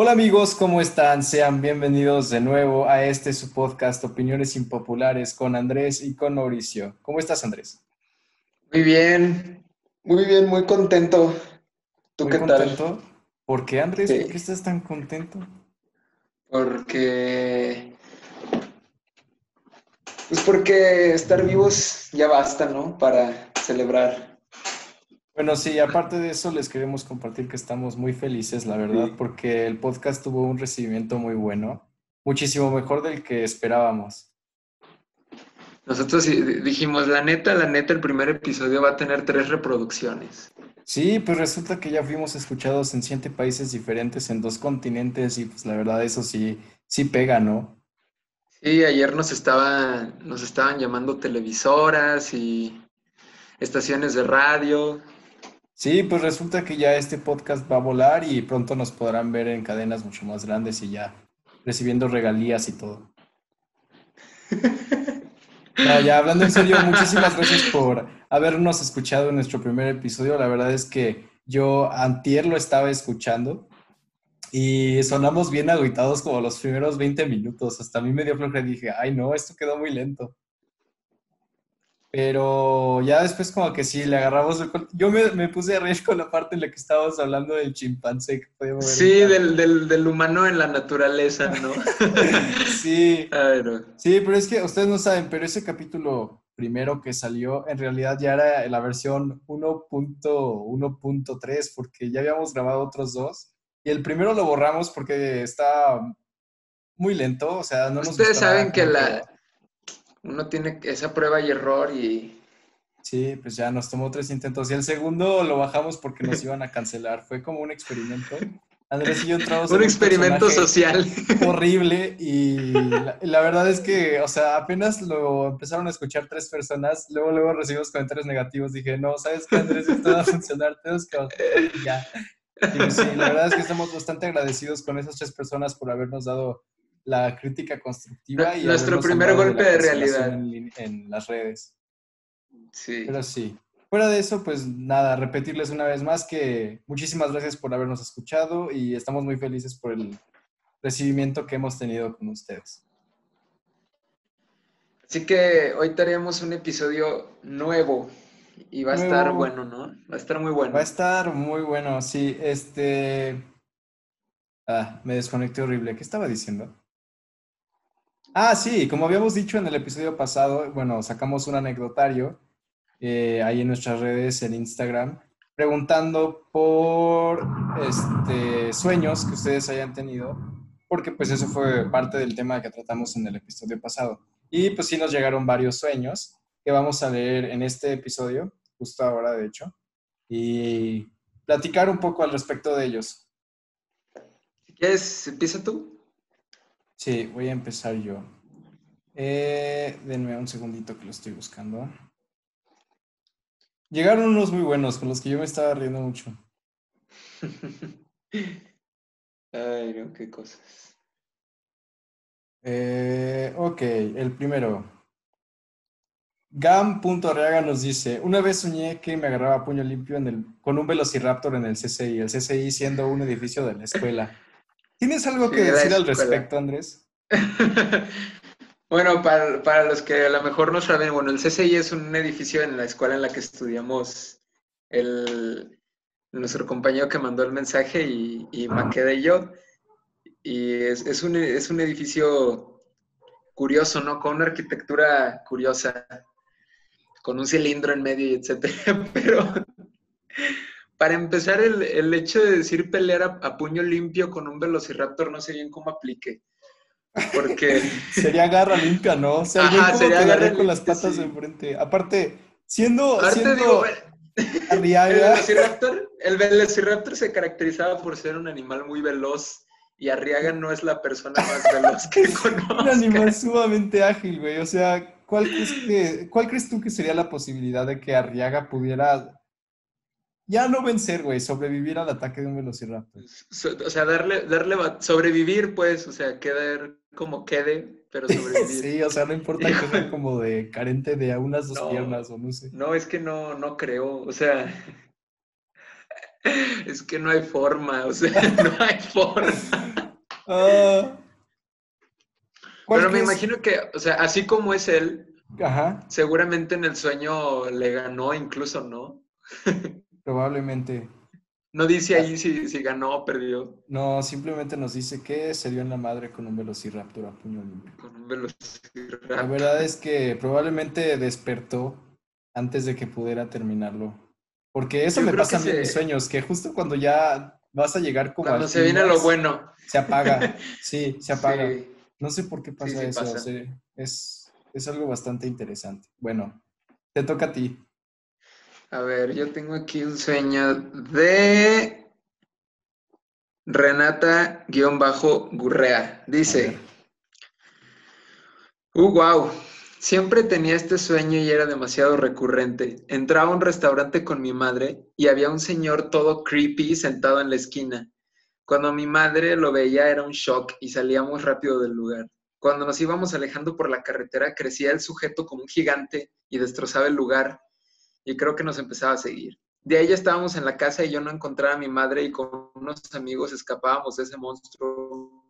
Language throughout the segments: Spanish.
Hola amigos, ¿cómo están? Sean bienvenidos de nuevo a este su podcast Opiniones Impopulares con Andrés y con Mauricio. ¿Cómo estás Andrés? Muy bien, muy bien, muy contento. ¿Tú Muy qué contento. tal? ¿Por qué Andrés? Sí. ¿Por qué estás tan contento? Porque, pues porque estar vivos ya basta, ¿no? Para celebrar. Bueno, sí, aparte de eso les queremos compartir que estamos muy felices, la verdad, Sí. porque el podcast tuvo un recibimiento muy bueno, muchísimo mejor del que esperábamos. Nosotros dijimos, la neta, la neta, el primer episodio va a tener tres reproducciones. Sí, pues resulta que ya fuimos escuchados en siete países diferentes, en dos continentes, y pues la verdad eso sí, sí pega, ¿no? Sí, ayer nos estaban, nos estaban llamando televisoras y estaciones de radio. Sí, pues resulta que ya este podcast va a volar y pronto nos podrán ver en cadenas mucho más grandes y ya recibiendo regalías y todo. No, ya hablando en serio, muchísimas gracias por habernos escuchado en nuestro primer episodio. La verdad es que yo antier lo estaba escuchando y sonamos bien agüitados como los primeros 20 minutos. Hasta a mí me dio flojera y dije, ay no, esto quedó muy lento. Pero ya después como que sí, le agarramos el... Yo me, me puse a reír con la parte en la que estábamos hablando del chimpancé que Sí, el del, del, del humano en la naturaleza, ¿no? Sí, sí, pero es que ustedes no saben, pero ese capítulo primero que salió en realidad ya era la versión 1.1.3 porque ya habíamos grabado otros dos y el primero lo borramos porque está muy lento, o sea, no nos Ustedes saben que la. Uno tiene esa prueba y error y Sí, pues ya nos tomó tres intentos y el segundo lo bajamos porque nos iban a cancelar, fue como un experimento. Andrés y yo entramos en un experimento social. horrible y la, la verdad es que, o sea, apenas lo empezaron a escuchar tres personas, luego luego recibimos comentarios negativos, dije, no, ¿sabes qué, Andrés? Esto va a funcionar, tenemos que bajar y ya. Y pues sí, la verdad es que estamos bastante agradecidos con esas tres personas por habernos dado la crítica constructiva y Nuestro primer golpe la de realidad. En, las redes. Sí. Pero sí. Fuera de eso, pues nada, repetirles una vez más que muchísimas gracias por habernos escuchado y estamos muy felices por el recibimiento que hemos tenido con ustedes. Así que hoy tenemos un episodio nuevo y va a estar Nuevo. bueno, ¿no? Va a estar muy bueno. Va a estar muy bueno, sí. Este. Ah, me desconecté horrible. ¿Qué estaba diciendo? Ah, sí, como habíamos dicho en el episodio pasado, bueno, sacamos un anecdotario eh, ahí en nuestras redes, en Instagram, preguntando por este, sueños que ustedes hayan tenido, porque pues eso fue parte del tema que tratamos en el episodio pasado. Y pues sí nos llegaron varios sueños que vamos a leer en este episodio, justo ahora de hecho, y platicar un poco al respecto de ellos. Si quieres, empieza tú. Sí, voy a empezar yo. Eh, denme un segundito que lo estoy buscando. Llegaron unos muy buenos con los que yo me estaba riendo mucho. Ay, no, qué cosas. Eh, ok, el primero. Gam.arriaga nos dice, una vez soñé que me agarraba a puño limpio en el, con un velociraptor en el CCI, el CCI siendo un edificio de la escuela. ¿Tienes algo Sí, que decir al respecto, Andrés? Bueno, para, para los que a lo mejor no saben, bueno, el CCI es un edificio en la escuela en la que estudiamos el, nuestro compañero que mandó el mensaje y, y Maqueda y yo. Y es, es un, es un edificio curioso, ¿no? Con una arquitectura curiosa, con un cilindro en medio y etcétera. Pero para empezar, el, el hecho de decir pelear a, a puño limpio con un velociraptor no sé bien cómo aplique. Porque Sería garra limpia, ¿no? O sea, Ajá, sería garra con las patas sí. enfrente. Aparte, siendo, Aparte siendo digo, el velociraptor, el velociraptor se caracterizaba por ser un animal muy veloz y Arriaga no es la persona más veloz que conozco. un animal sumamente ágil, güey. O sea, ¿cuál crees, que, ¿cuál crees tú que sería la posibilidad de que Arriaga pudiera ya no vencer, güey, sobrevivir al ataque de un velociraptor? O sea, darle, darle sobrevivir, pues, o sea, quedar como quede, pero sobrevivir. Sí, o sea, no importa que sea como de carente de unas dos No. piernas o no sé. No, es que no, no creo, o sea, Es que no hay forma, o sea, no hay forma. ¿Cuál Pero me imagino que, o sea, así como es él, Ajá, seguramente en el sueño le ganó incluso, ¿no? Probablemente. No dice ahí si, si ganó o perdió No, simplemente nos dice que se dio en la madre con un velociraptor a puño limpio. con un La velociraptor. verdad es que probablemente despertó antes de que pudiera terminarlo. Porque eso Yo me pasa a mí en mis sueños, que justo cuando ya vas a llegar como Cuando se viene lo bueno. se apaga. Sí, se apaga. Sí. No sé por qué pasa sí eso. pasa. o sea, es, es algo bastante interesante. Bueno, te toca a ti. A ver, yo tengo aquí un sueño de Renata-Gurrea. Dice, uh, wow, siempre tenía este sueño y era demasiado recurrente. Entraba a un restaurante con mi madre y había un señor todo creepy sentado en la esquina. Cuando mi madre lo veía era un shock y salíamos rápido del lugar. Cuando nos íbamos alejando por la carretera, crecía el sujeto como un gigante y destrozaba el lugar y creo que nos empezaba a seguir. De ahí ya estábamos en la casa y yo no encontraba a mi madre y con unos amigos escapábamos de ese monstruo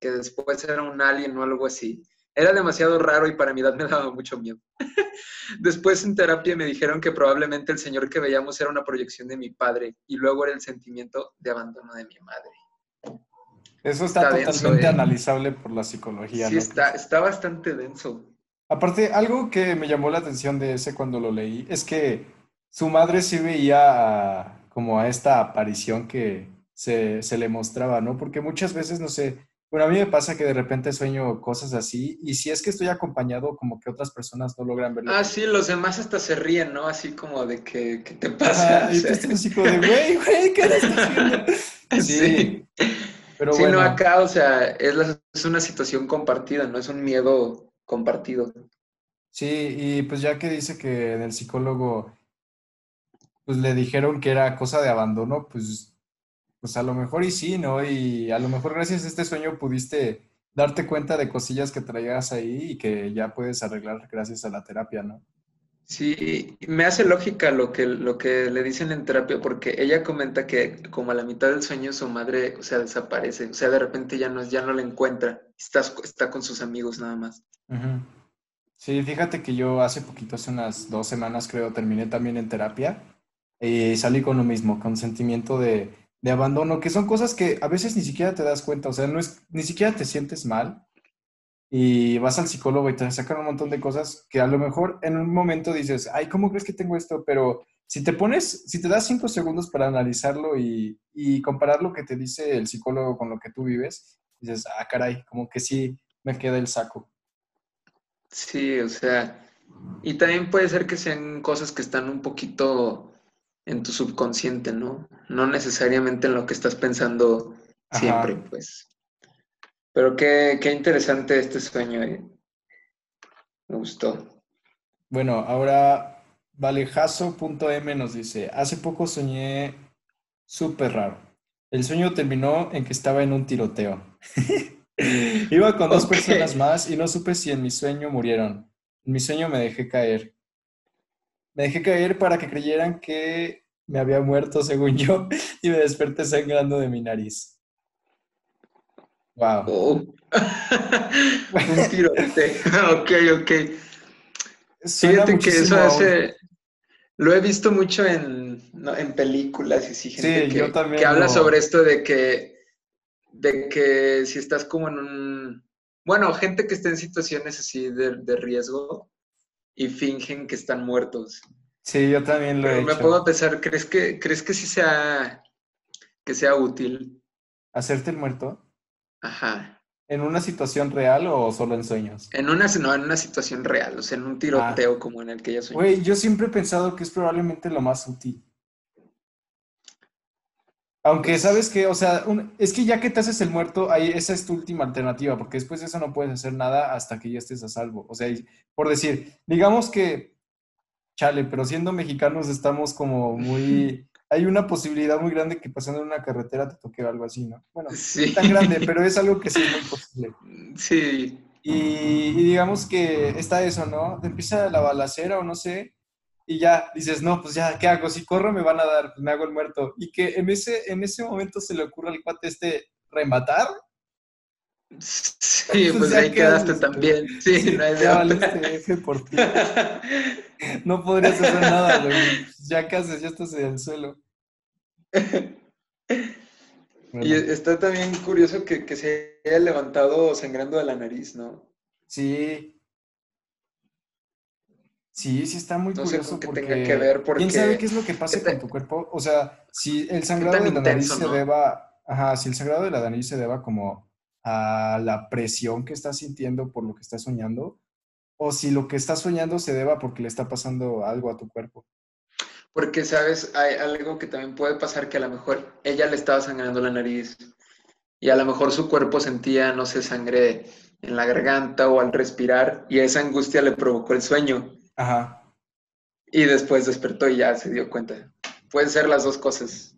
que después era un alien o algo así. Era demasiado raro y para mi edad me daba mucho miedo. Después en terapia me dijeron que probablemente el señor que veíamos era una proyección de mi padre y luego era el sentimiento de abandono de mi madre. Eso está, Está denso, totalmente ¿eh? analizable por la psicología. Sí, ¿no? está, está bastante denso. Aparte, algo que me llamó la atención de ese cuando lo leí es que su madre sí veía a- como a esta aparición que se, se le mostraba, ¿no? Porque muchas veces, no sé, bueno, a mí me pasa que de repente sueño cosas así y si es que estoy acompañado, como que otras personas no logran verlo. Ah, sí, los demás hasta se ríen, ¿no? Así como de que, ¿qué te pasa? Ajá, y tú estás así como de, güey, güey, ¿qué le estás haciendo? Sí, pero Sí, bueno. no, acá, o sea, es, la- es una situación compartida, no es un miedo compartido. Sí, y pues ya que dice que en el psicólogo pues le dijeron que era cosa de abandono, pues, pues a lo mejor y sí, ¿no? Y a lo mejor gracias a este sueño pudiste darte cuenta de cosillas que traías ahí y que ya puedes arreglar gracias a la terapia, ¿no? Sí, me hace lógica lo que, lo que le dicen en terapia, porque ella comenta que como a la mitad del sueño su madre, o sea, desaparece, o sea, de repente ya no, ya no la encuentra, está, está con sus amigos nada más. Sí, fíjate que yo hace poquito, hace unas dos semanas creo, terminé también en terapia y salí con lo mismo, con sentimiento de, de abandono, que son cosas que a veces ni siquiera te das cuenta, o sea, no es, ni siquiera te sientes mal y vas al psicólogo y te sacan un montón de cosas que a lo mejor en un momento dices, ay, ¿cómo crees que tengo esto? Pero si te pones, si te das cinco segundos para analizarlo y, y comparar lo que te dice el psicólogo con lo que tú vives, dices, ah, caray, como que sí me queda el saco. Sí, o sea, y también puede ser que sean cosas que están un poquito en tu subconsciente, ¿no? No necesariamente en lo que estás pensando Ajá. siempre, pues. Pero qué, qué interesante este sueño, ¿eh? Me gustó. Bueno, ahora valejazo.m nos dice, hace poco soñé súper raro. El sueño terminó en que estaba en un tiroteo. Iba con dos personas más y no supe si en mi sueño murieron. En mi sueño me dejé caer. Me dejé caer para que creyeran que me había muerto, según yo, y me desperté sangrando de mi nariz. Wow. Oh. Un tirote. ok, ok. Suena Fíjate que eso hace. Lo he visto mucho en, no, en películas y sí, gente Sí, que, yo también que habla sobre esto de que, de que si estás como en un. Bueno, gente que está en situaciones así de, de riesgo y fingen que están muertos. Sí, yo también lo he Pero me hecho. puedo pensar, ¿crees que, ¿crees que sí sea, que sea útil? ¿Hacerte el muerto? Ajá. ¿En una situación real o solo en sueños? En una, no, en una situación real, o sea, en un tiroteo como en el que ella soñó. Güey, yo siempre he pensado que es probablemente lo más útil. Aunque, ¿sabes qué? O sea, un- es que ya que te haces el muerto, ahí esa es tu última alternativa, porque después de eso no puedes hacer nada hasta que ya estés a salvo. O sea, por decir, digamos que, chale, pero siendo mexicanos estamos como muy... Hay una posibilidad muy grande que pasando en una carretera te toque algo así, ¿no? Bueno, Sí. no tan grande, pero es algo que sí es muy posible. Sí, Y, y digamos que está eso, ¿no? Te empieza la balacera o no sé, y ya dices, no, pues ya, ¿qué hago? Si corro me van a dar, pues me hago el muerto. Y que en ese, en ese momento se le ocurre al cuate este rematar. Sí, pues ahí quedaste también. Sí, no hay de por ti. No podrías hacer nada, güey. Ya casi, ya estás en el suelo. Y está también curioso que, que, se haya levantado sangrando de la nariz, ¿no? Sí. Sí, sí está muy curioso porque... tenga que ver porque... ¿Quién sabe qué es lo que pasa con tu cuerpo? O sea, si el sangrado de la nariz se deba... Ajá, si el sangrado de la nariz se deba como a la presión que estás sintiendo por lo que estás soñando, o si lo que estás soñando se deba porque le está pasando algo a tu cuerpo. Porque, ¿sabes? Hay algo que también puede pasar que a lo mejor ella le estaba sangrando la nariz y a lo mejor su cuerpo sentía, no sé, sangre en la garganta o al respirar y esa angustia le provocó el sueño. Ajá. Y después despertó y ya se dio cuenta. Pueden ser las dos cosas.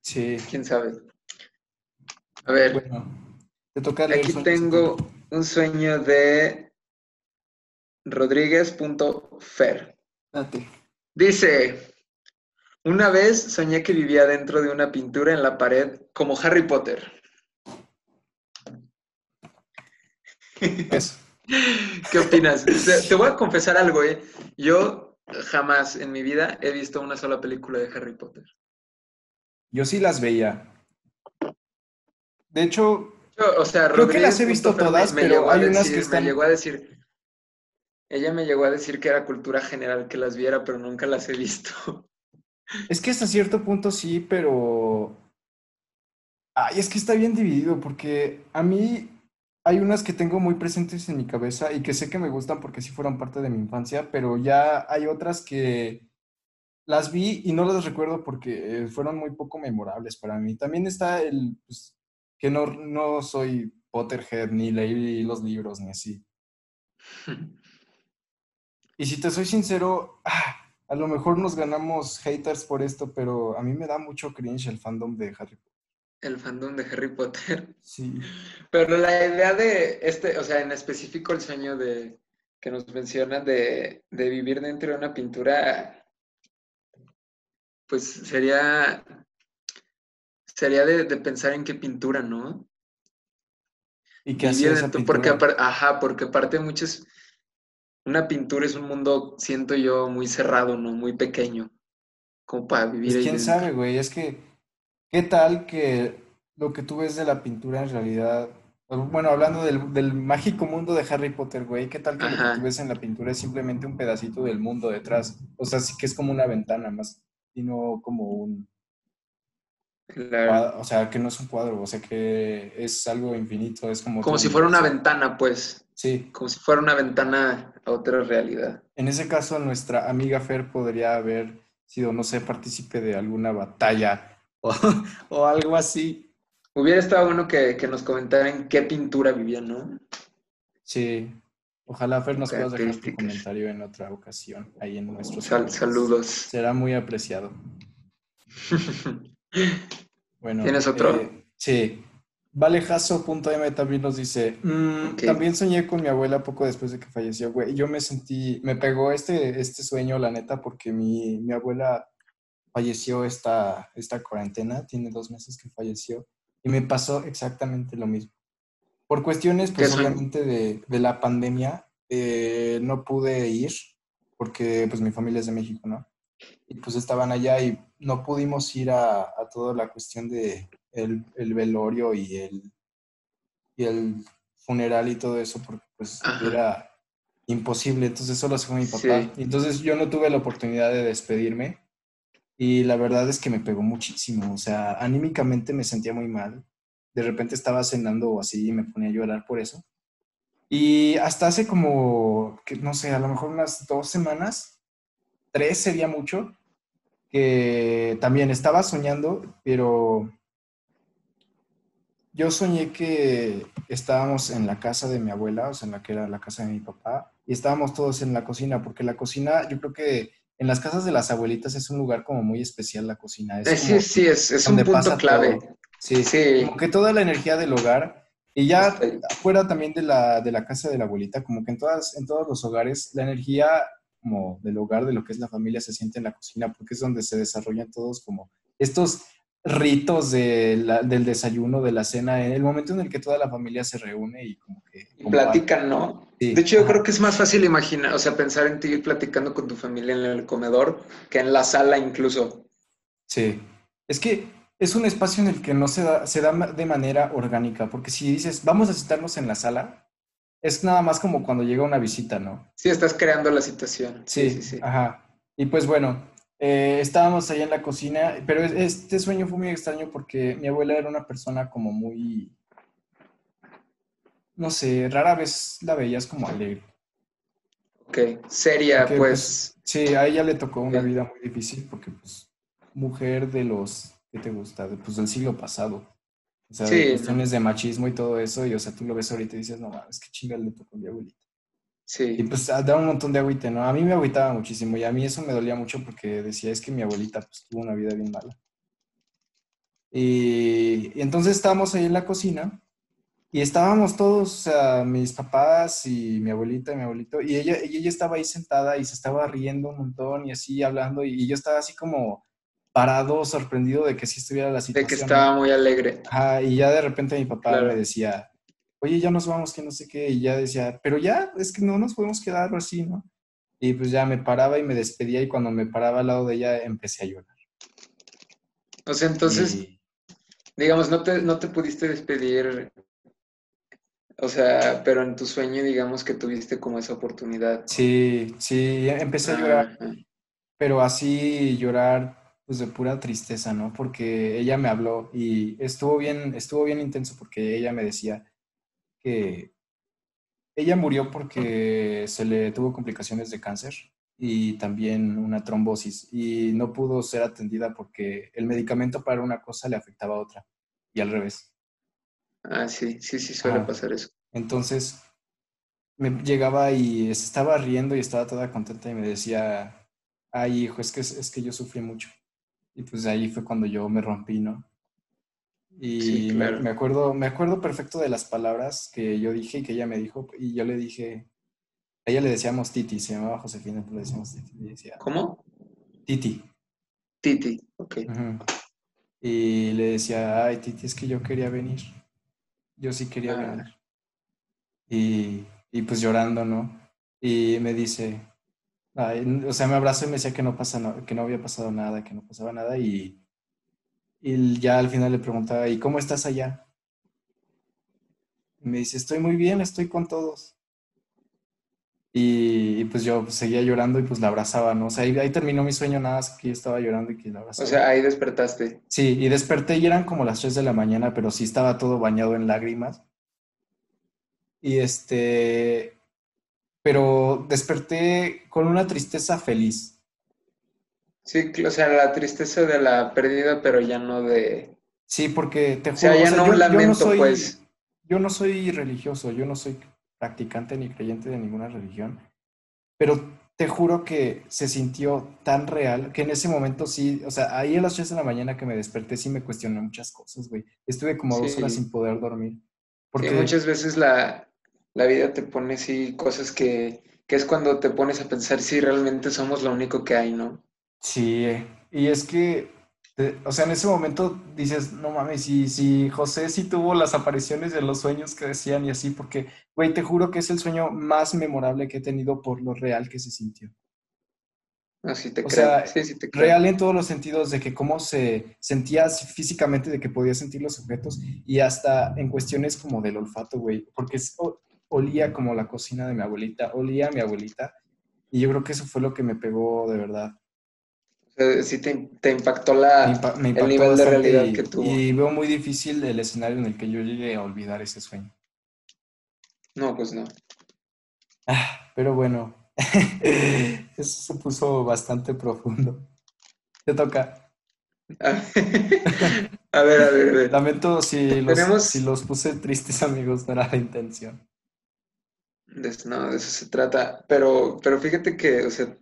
Sí. ¿Quién sabe? A ver. Bueno, te toca Aquí tengo un sueño de Rodríguez.fer. Dice, una vez soñé que vivía dentro de una pintura en la pared como Harry Potter. Eso. ¿Qué opinas? Te, voy a confesar algo, ¿eh? Yo jamás en mi vida he visto una sola película de Harry Potter. Yo sí las veía. De hecho, o sea, creo que las he visto todas, pero hay unas que están... Me llegó a decir, ella me llegó a decir que era cultura general que las viera, pero nunca las he visto. Es que hasta cierto punto sí, pero... Ay, es que está bien dividido, porque a mí hay unas que tengo muy presentes en mi cabeza y que sé que me gustan porque sí fueron parte de mi infancia, pero ya hay otras que las vi y no las recuerdo porque fueron muy poco memorables para mí. También está el pues, que no, no soy Potterhead ni leí los libros ni así. Y si te soy sincero, ah, a lo mejor nos ganamos haters por esto, pero a mí me da mucho cringe el fandom de Harry Potter el fandom de Harry Potter. Sí. Pero la idea de este, o sea, en específico el sueño de que nos mencionan de, vivir dentro de una pintura, pues sería, sería de, pensar en qué pintura, ¿no? Y qué hacía esa Porque, ajá, porque aparte muchas, una pintura es un mundo, siento yo, muy cerrado, ¿no? Muy pequeño, como para vivir pues, quién sabe, güey, es que ¿Qué tal que lo que tú ves de la pintura en realidad, bueno, hablando del, mágico mundo de Harry Potter, güey, ¿qué tal que lo que tú ves en la pintura es simplemente un pedacito del mundo detrás? O sea, sí que es como una ventana más, y no como un... Claro. o sea, que no es un cuadro, o sea, que es algo infinito, es como... Como si fuera una ventana, pues. Sí. Como si fuera una ventana a otra realidad. En ese caso, nuestra amiga Fer podría haber sido, no sé, partícipe de alguna batalla o, algo así. Hubiera estado bueno que, nos comentaran qué pintura vivían, ¿no? Sí. Ojalá Fer nos pueda dejar tu comentario en otra ocasión, ahí en nuestros Saludos. Será muy apreciado. bueno. ¿Tienes otro? Eh, sí. Valejazo.m también nos dice, mm, también soñé con mi abuela poco después de que falleció, güey. Yo me sentí, me pegó este, este sueño, la neta, porque mi, mi abuela falleció esta, esta cuarentena, tiene dos meses que falleció, y me pasó exactamente lo mismo. Por cuestiones, pues obviamente de, de, la pandemia, eh, no pude ir, porque pues mi familia es de México, ¿no? Y pues estaban allá y no pudimos ir a, a toda la cuestión de el, el, velorio y el, y el funeral y todo eso, porque pues era imposible, entonces solo se fue mi papá. Entonces yo no tuve la oportunidad de despedirme y la verdad es que me pegó muchísimo. O sea, anímicamente me sentía muy mal. De repente estaba cenando así y me ponía a llorar por eso. Y hasta hace como, que, no sé, a lo mejor unas dos semanas, tres sería mucho, que también estaba soñando, pero yo soñé que estábamos en la casa de mi abuela, o sea, en la que era la casa de mi papá, y estábamos todos en la cocina, porque la cocina, yo creo que en las casas de las abuelitas es un lugar como muy especial la cocina. Es sí, sí, es, un punto clave. Sí, sí. Como que toda la energía del hogar. Y ya fuera también de la, de la casa de la abuelita, como que en, todas, en todos los hogares la energía como del hogar, de lo que es la familia, se siente en la cocina, porque es donde se desarrollan todos como estos ritos del desayuno, de la cena, en el momento en el que toda la familia se reúne y como que... Y platican, ¿no? de hecho, yo creo que es más fácil imaginar, o sea, pensar en ti platicando con tu familia en el comedor que en la sala incluso. Sí, es que es un espacio en el que no se da, se da de manera orgánica, porque si dices, vamos a citarnos en la sala, es nada más como cuando llega una visita, ¿no? Sí, estás creando la situación. Sí, sí, sí. Ajá. Y pues bueno, eh, estábamos allá en la cocina, pero este sueño fue muy extraño porque mi abuela era una persona como muy, no sé, rara vez la veías como alegre. Ok, seria, pues. pues. Sí, a ella le tocó una vida muy difícil porque, pues, mujer de los ¿qué te gusta? Pues del siglo pasado. O sea, de cuestiones de machismo y todo eso, y o sea, tú lo ves ahorita y dices, no mames, qué chinga le tocó mi abuelita. Sí. Y pues ah, da un montón de agüite, ¿no? A mí me agüitaba muchísimo y a mí eso me dolía mucho porque decía, es que mi abuelita pues tuvo una vida bien mala. Y, entonces estábamos ahí en la cocina y estábamos todos, o sea, mis papás y mi abuelita y mi abuelito, y ella, y ella estaba ahí sentada y se estaba riendo un montón y así hablando, y yo estaba así como parado, sorprendido de que sí estuviera la situación. De que estaba muy alegre. Ajá, y ya de repente mi papá me decía, oye, ya nos vamos, que no sé qué, y ya decía, pero ya, es que no nos podemos quedar así, ¿no? Y pues ya me paraba y me despedía y cuando me paraba al lado de ella empecé a llorar. O sea, entonces, digamos, no te, no te pudiste despedir, o sea, pero en tu sueño, digamos que tuviste como esa oportunidad. Sí, sí, empecé a llorar, pero así llorar pues de pura tristeza, ¿no? Porque ella me habló y estuvo bien, estuvo bien intenso porque ella me decía que ella murió porque se le tuvo complicaciones de cáncer y también una trombosis y no pudo ser atendida porque el medicamento para una cosa le afectaba a otra y al revés. Ah, sí, sí, sí suele pasar eso. Entonces me llegaba y estaba riendo y estaba toda contenta y me decía, ay hijo, es que, es que yo sufrí mucho. Y pues ahí fue cuando yo me rompí, ¿no? Y me, acuerdo, me acuerdo perfecto de las palabras que yo dije y que ella me dijo. Y yo le dije, a ella le decíamos Titi, se llamaba Josefina, pero le decíamos Titi. ¿Cómo? Titi. Titi, ok. Y le decía, ay, Titi, es que yo quería venir. Yo sí quería ah. venir. Y, y pues llorando, ¿no? Y me dice, o sea, me abrazó y me decía que no, pasa que no había pasado nada, que no pasaba nada y, y ya al final le preguntaba, ¿y cómo estás allá? Y me dice, estoy muy bien, estoy con todos. Y, pues yo seguía llorando y pues la abrazaba, ¿no? O sea, ahí, terminó mi sueño, nada más que yo estaba llorando y que la abrazaba. O sea, ahí despertaste. Sí, y desperté y eran como las 3 de la mañana, pero sí estaba todo bañado en lágrimas. Y este, pero desperté con una tristeza feliz. Sí, o sea, la tristeza de la pérdida, pero ya no de... Sí, porque te juro... O sea, ya no un lamento, soy, pues. Yo no soy religioso, yo no soy practicante ni creyente de ninguna religión, pero te juro que se sintió tan real que en ese momento sí, o sea, ahí a las 3 de la mañana que me desperté sí me cuestioné muchas cosas, güey. Estuve como dos horas sin poder dormir. Porque muchas veces la, la vida te pone así cosas que, que es cuando te pones a pensar si realmente somos lo único que hay, ¿no? Sí, y es que, o sea, en ese momento dices, no mames, si, si José sí tuvo las apariciones de los sueños que decían y así, porque, güey, te juro que es el sueño más memorable que he tenido por lo real que se sintió. Así te o Sea, sí, sí te real en todos los sentidos de que cómo se sentía físicamente, de que podía sentir los objetos y hasta en cuestiones como del olfato, güey, porque es, olía como la cocina de mi abuelita, olía a mi abuelita. Y yo creo que eso fue lo que me pegó de verdad. sí te, impactó la, el nivel de realidad que tuvo. Y veo muy difícil el escenario en el que yo llegue a olvidar ese sueño. No, pues no. Ah, pero bueno, eso se puso bastante profundo. Te toca. a ver, a ver, a ver. Lamento si los, si los puse tristes, amigos, no era la intención. No, de eso se trata. Pero, pero fíjate que, o sea,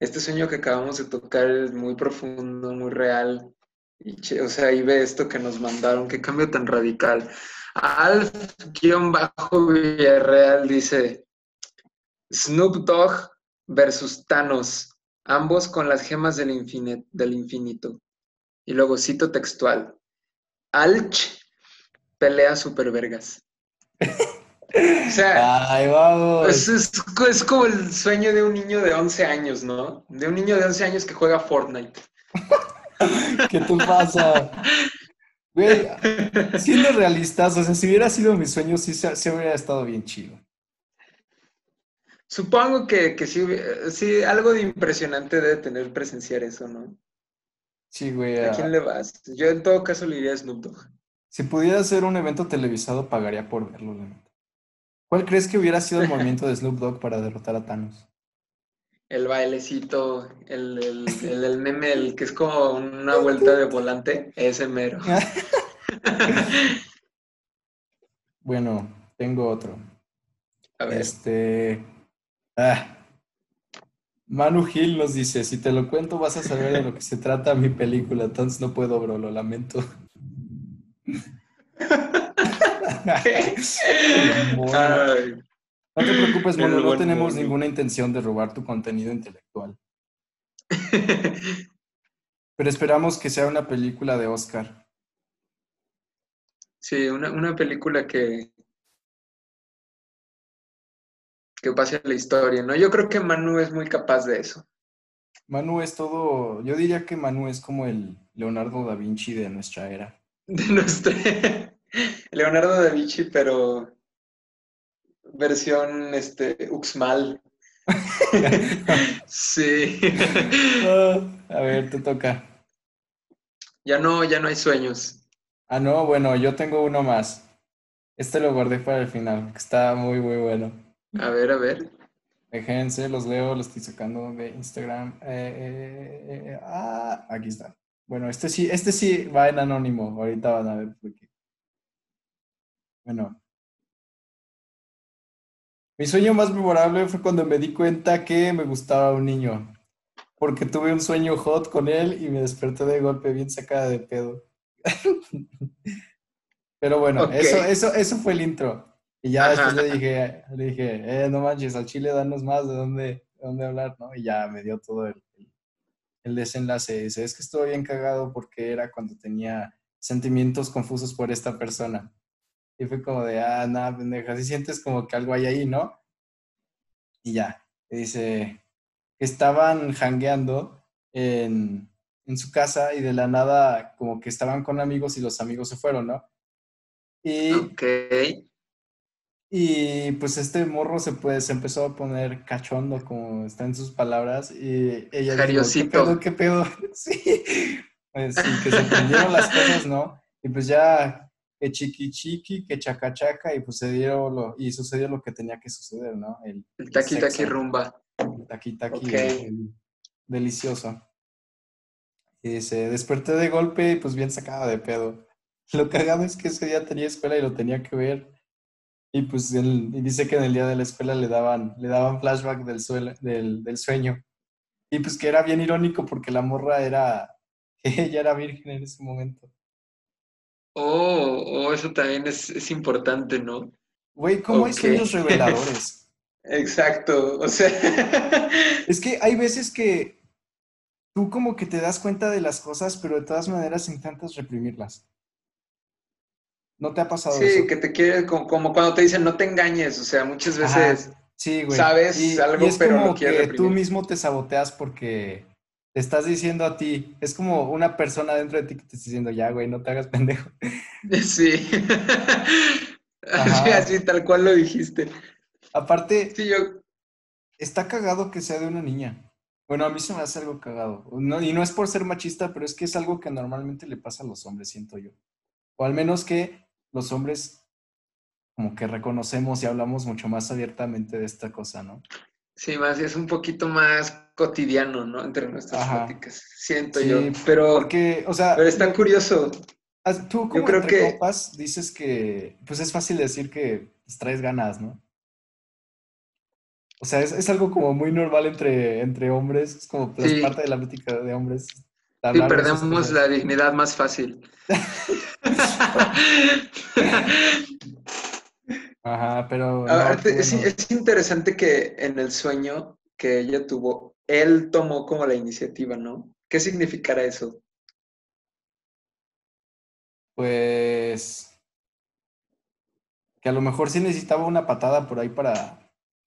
este sueño que acabamos de tocar es muy profundo, muy real. Y, o sea, ahí ve esto que nos mandaron, qué cambio tan radical. Alf-Villarreal dice, Snoop Dogg versus Thanos, ambos con las gemas del, del infinito. Y luego cito textual. Alch pelea super vergas. O sea, Ay, vamos. es, es- es como el sueño de un niño de 11 años, ¿no? De un niño de 11 años que juega Fortnite. ¿Qué te pasa? Güey, siendo realistas, o sea, si hubiera sido mi sueño, sí, sí hubiera estado bien chido. Supongo que, que sí, sí, algo de impresionante debe tener presenciar eso, ¿no? Sí, güey. ¿A ah, quién le vas? Yo en todo caso le iría a Snoop Dogg. Si pudiera hacer un evento televisado, pagaría por verlo, la neta. ¿Cuál crees que hubiera sido el movimiento de Snoop Dogg para derrotar a Thanos? El bailecito, el, el, el, el meme, el que es como una vuelta de volante, ese mero. Bueno, tengo otro. A ver, Este. ah. Manu Gil nos dice: Si te lo cuento, vas a saber de lo que se trata mi película. Entonces no puedo, bro, lo lamento. Bueno. No te preocupes, Mono, no tenemos ninguna intención de robar tu contenido intelectual. Pero esperamos que sea una película de Oscar. Sí, una, una película que, que pase la historia, ¿no? Yo creo que Manu es muy capaz de eso. Manu es todo. Yo diría que Manu es como el Leonardo da Vinci de nuestra era. De nuestro Leonardo da Vinci, pero versión este Uxmal. Sí. Ah, a ver, te toca. Ya no, ya no hay sueños. Ah, no, bueno, yo tengo uno más. Este lo guardé para el final, que está muy, muy bueno. A ver, a ver. Déjense, los leo, los estoy sacando de Instagram. Eh, eh, eh, eh, ah, aquí está. Bueno, este sí, este sí va en anónimo. Ahorita van a ver por qué. Bueno. Mi sueño más memorable fue cuando me di cuenta que me gustaba un niño. Porque tuve un sueño hot con él y me desperté de golpe bien sacada de pedo. Pero bueno, eso, eso, eso fue el intro. Y ya Ajá, después le dije, le dije, eh, no manches, al chile danos más de dónde, de dónde hablar, ¿no? Y ya me dio todo el, el- desenlace. Dice, es que estuvo bien cagado porque era cuando tenía sentimientos confusos por esta persona. Y fue como de, ah, nada, pendeja, así sientes como que algo hay ahí, ¿no? Y ya, y dice estaban jangueando en, en su casa y de la nada como que estaban con amigos y los amigos se fueron, ¿no? Y, Ok. y pues este morro se, puede, se empezó a poner cachondo, como está en sus palabras, y ella dijo, ¿qué pedo, qué pedo? Sí, pues que se prendieron las cosas, ¿no? Y pues ya, que chiqui chiqui, que chaca chaca, y pues se dieron lo, y sucedió lo que tenía que suceder, ¿no? El, El taqui taqui rumba. el taqui taqui, el- delicioso. Y se desperté de golpe y pues bien sacado de pedo. Lo cagado es que ese día tenía escuela y lo tenía que ver. Y pues él, y dice que en el día de la escuela le daban, le daban flashback del, suelo, del, del sueño. Y pues que era bien irónico porque la morra era, ella era virgen en ese momento. Oh, oh, eso también es, es importante, ¿no? Güey, ¿cómo hay Ok. sueños reveladores? Exacto. O sea, Es que hay veces que tú como que te das cuenta de las cosas, pero de todas maneras intentas reprimirlas. ¿No te ha pasado sí, eso? que te quiere, como, como cuando te dicen no te engañes. O sea, muchas Ajá. veces. Sí, güey. sabes Y, algo, y es pero como lo quieres que tú mismo te saboteas porque te estás diciendo a ti, es como una persona dentro de ti que te está diciendo, ya, güey, no te hagas pendejo. Sí. Ajá. Así tal cual lo dijiste. Aparte, Sí, yo, está cagado que sea de una niña. Bueno, a mí se me hace algo cagado. No, y no es por ser machista, pero es que es algo que normalmente le pasa a los hombres, siento yo. O al menos que los hombres como que reconocemos y hablamos mucho más abiertamente de esta cosa, ¿no? Sí, más es un poquito más cotidiano, ¿no? Entre nuestras Ajá. pláticas. Siento Sí, yo. Pero, Porque, o sea, pero está curioso. Tú como creo entre que- compas dices que, pues es fácil decir que traes ganas, ¿no? O sea, es, es algo como muy normal entre, entre hombres, es como pues, Sí. parte de la plática de hombres. Sí, de esas perdemos la dignidad más fácil. Ajá, pero... no, es, bueno. es interesante que en el sueño que ella tuvo, él tomó como la iniciativa, ¿no? ¿Qué significará eso? Pues que a lo mejor sí necesitaba una patada por ahí para...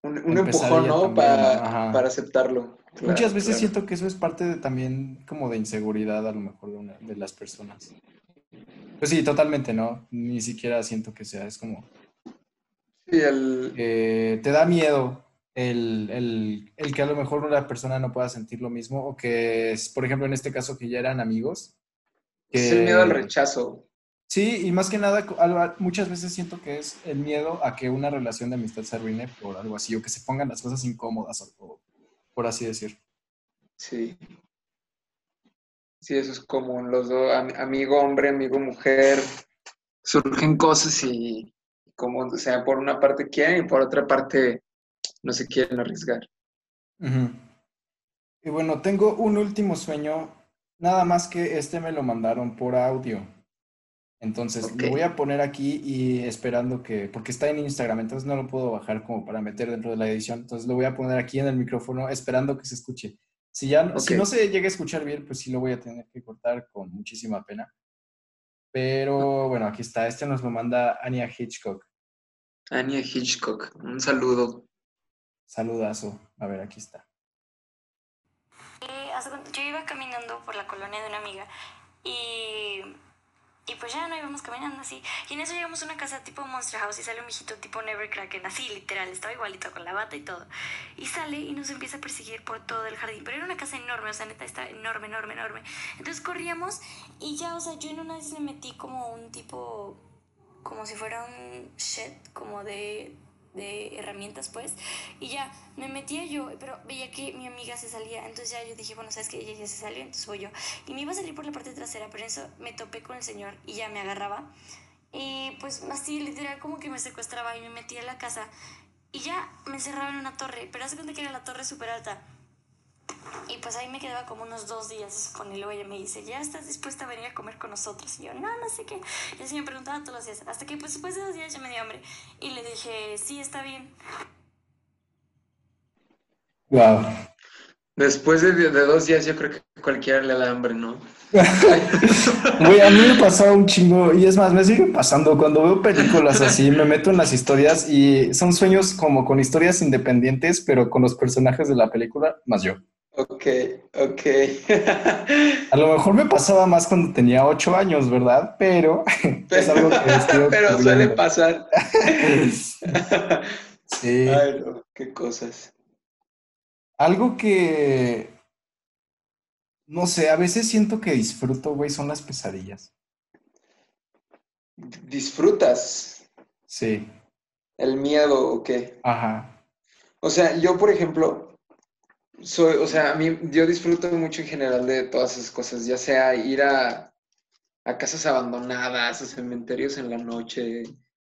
Un, empujón, ¿no? para, para, aceptarlo. Muchas veces siento que eso es parte de, también como de inseguridad a lo mejor de, una, de las personas. Pues sí, totalmente, ¿no? Ni siquiera siento que sea, es como... Sí, el... te da miedo el, el, el, que a lo mejor una persona no pueda sentir lo mismo o que, es, por ejemplo, en este caso que ya eran amigos. es el miedo al rechazo. Sí, y más que nada, muchas veces siento que es el miedo a que una relación de amistad se arruine por algo así, o que se pongan las cosas incómodas, o, por así decir. Sí. Sí, eso es común. Los dos, amigo hombre, amigo mujer, surgen cosas y como, o sea, por una parte quieren y por otra parte no se quieren arriesgar. Y bueno, tengo un último sueño, nada más que este me lo mandaron por audio. Entonces lo voy a poner aquí y esperando que, porque está en Instagram, entonces no lo puedo bajar como para meter dentro de la edición. Entonces lo voy a poner aquí en el micrófono esperando que se escuche. Si ya si no se llega a escuchar bien, pues sí lo voy a tener que cortar con muchísima pena. Pero bueno, aquí está. Este nos lo manda Anya Hitchcock. Anya Hitchcock, un saludo. Saludazo. A ver, aquí está. Eh, yo iba caminando por la colonia de una amiga y y pues ya no íbamos caminando así. Y en eso llegamos a una casa tipo Monster House y sale un viejito tipo Nevercracken, así literal, estaba igualito con la bata y todo. Y sale y nos empieza a perseguir por todo el jardín. Pero era una casa enorme, o sea, neta, está enorme, enorme, enorme. Entonces corríamos y ya, o sea, yo en una vez me metí como un tipo, como si fuera un shed, como de de herramientas, pues. Y ya, me metía yo, pero veía que mi amiga se salía. Entonces ya yo dije, bueno, sabes que ella ya se salió, entonces voy yo. Y me iba a salir por la parte trasera, pero eso me topé con el señor y ya me agarraba. Y pues así, literal, como que me secuestraba y me metía en la casa. Y ya me encerraba en una torre, pero hace cuenta que era la torre súper alta. Y pues ahí me quedaba como unos dos días, con y luego ella me dice, ¿ya estás dispuesta a venir a comer con nosotros? Y yo, no, no sé qué. Y así me preguntaba todos los días, hasta que pues después de dos días ya me dio hambre. Y le dije, sí, está bien. Wow. Después de, de dos días yo creo que cualquiera le da hambre, ¿no? Güey, a mí me pasaba un chingo, y es más, me sigue pasando cuando veo películas así, me meto en las historias y son sueños como con historias independientes, pero con los personajes de la película, más yo. Ok, ok. A lo mejor me pasaba más cuando tenía ocho años, ¿verdad? Pero es algo que Pero suele pasar. sí. Ay, no, qué cosas. Algo que, no sé, a veces siento que disfruto, güey, son las pesadillas. ¿Disfrutas? Sí. ¿El miedo o qué? Ajá. O sea, yo, por ejemplo, soy, o sea, a mí, yo disfruto mucho en general de todas esas cosas, ya sea ir a, a casas abandonadas, a cementerios en la noche,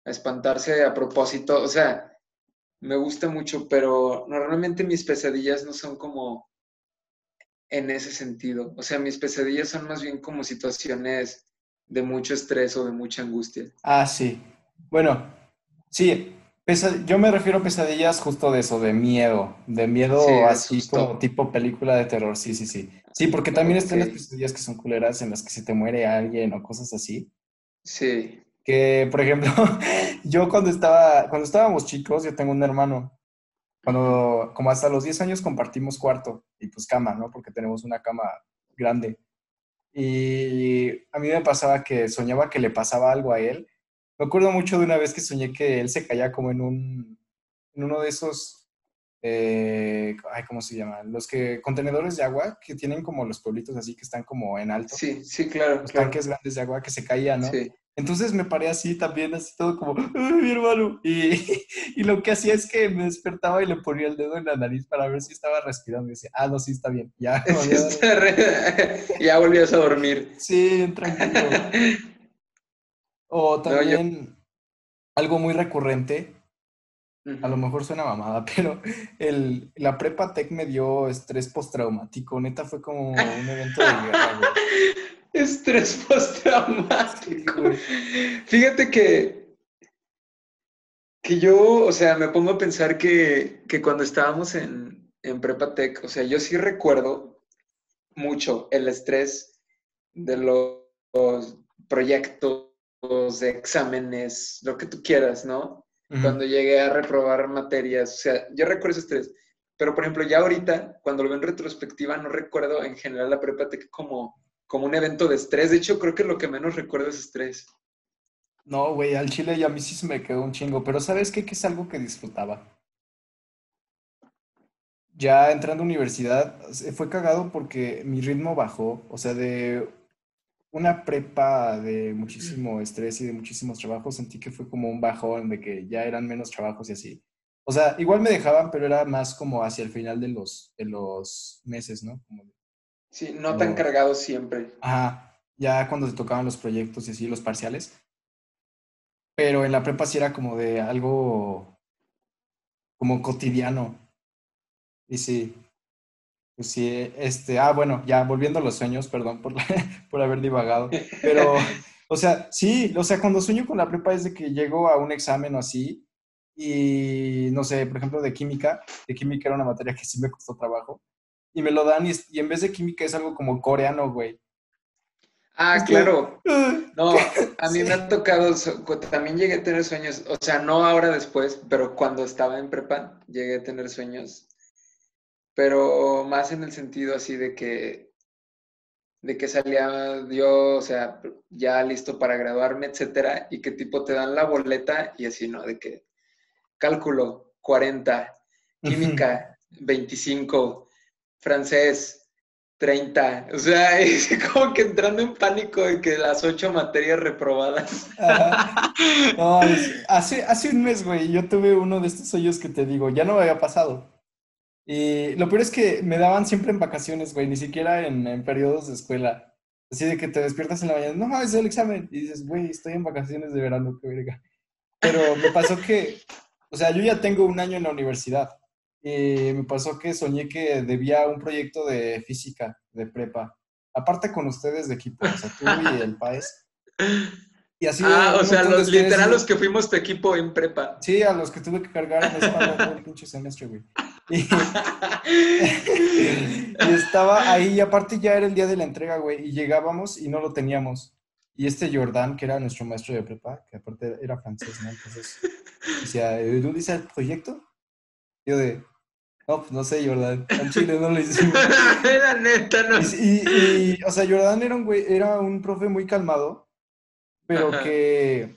a espantarse a propósito, o sea, me gusta mucho, pero normalmente mis pesadillas no son como en ese sentido, o sea, mis pesadillas son más bien como situaciones de mucho estrés o de mucha angustia. Ah, sí. Bueno, sí, yo me refiero a pesadillas justo de eso, de miedo, de miedo así como tipo película de terror, sí, sí, sí. Sí, porque también están las pesadillas que son culeras en las que se te muere alguien o cosas así. Sí. Que, por ejemplo, yo cuando estaba, cuando estábamos chicos, yo tengo un hermano, cuando, como hasta los 10 años compartimos cuarto y pues cama, ¿no? Porque tenemos una cama grande. Y a mí me pasaba que soñaba que le pasaba algo a él me acuerdo mucho de una vez que soñé que él se caía como en un, en uno de esos, eh, ay, ¿cómo se llaman? Los que, contenedores de agua que tienen como los pueblitos así que están como en alto. Sí, sí, claro. Los tanques grandes de agua que se caían, ¿no? Sí. Entonces me paré así también, así todo como, ¡ay, mi hermano! Y, y, lo que hacía es que me despertaba y le ponía el dedo en la nariz para ver si estaba respirando. Y decía, ah, no, sí, está bien. Ya, ya volvías a dormir. Sí, tranquilo. O también algo muy recurrente, a lo mejor suena mamada, pero el, la prepa tech me dio estrés postraumático. Neta fue como un evento de guerra, Estrés postraumático. Fíjate que, que yo, o sea, me pongo a pensar que, que cuando estábamos en, en Prepa Tech, o sea, yo sí recuerdo mucho el estrés de los proyectos, de exámenes, lo que tú quieras, ¿no? Cuando llegué a reprobar materias, o sea, yo recuerdo ese estrés. Pero, por ejemplo, ya ahorita, cuando lo veo en retrospectiva, no recuerdo en general la Prepa Tech como, como un evento de estrés. De hecho, creo que lo que menos recuerdo es estrés. No, güey, al chile ya a mí sí se me quedó un chingo, pero ¿sabes qué? Que es algo que disfrutaba. Ya entrando a universidad, fue cagado porque mi ritmo bajó, o sea, de una prepa de muchísimo estrés y de muchísimos trabajos, sentí que fue como un bajón de que ya eran menos trabajos y así. O sea, igual me dejaban, pero era más como hacia el final de los, de los meses, ¿no? sí, no tan cargado siempre. Ajá, ya cuando se tocaban los proyectos y así, los parciales. Pero en la prepa sí era como de algo como cotidiano. Y sí, pues sí, este, ah, bueno, ya volviendo a los sueños, perdón por, por haber divagado, pero, o sea, sí, o sea, cuando sueño con la prepa es de que llego a un examen o así, y no sé, por ejemplo, de química, de química era una materia que sí me costó trabajo, y me lo dan y, y en vez de química es algo como coreano, güey. Ah, claro. No, a mí me ha tocado, también llegué a tener sueños, o sea, no ahora después, pero cuando estaba en prepa, llegué a tener sueños, pero más en el sentido así de que, de que salía yo, o sea, ya listo para graduarme, etcétera, y que tipo te dan la boleta y así, ¿no? De que cálculo 40, química 25, francés 30. O sea, es como que entrando en pánico de que las ocho materias reprobadas. No, hace, hace un mes, güey, yo tuve uno de estos hoyos que te digo, ya no me había pasado. Y lo peor es que me daban siempre en vacaciones, güey, ni siquiera en, en periodos de escuela. Así de que te despiertas en la mañana, no, es el examen. Y dices, güey, estoy en vacaciones de verano, qué verga. Pero me pasó que, o sea, yo ya tengo un año en la universidad. Y me pasó que soñé que debía un proyecto de física de prepa. Aparte con ustedes de equipo, o sea, tú y el país. Y así ah, o sea, los literal los que fuimos tu equipo en prepa. Sí, a los que tuve que cargar en el pinche semestre, güey. Y, y, estaba ahí, y aparte ya era el día de la entrega, güey, y llegábamos y no lo teníamos. Y este Jordan, que era nuestro maestro de prepa, que aparte era francés, ¿no? Entonces, decía, ¿tú dices el proyecto? Yo de, no, pues no sé, Jordan. Al Chile no lo hicimos. era neta, no. Y, y, o sea, Jordan era un güey, era un profe muy calmado, pero que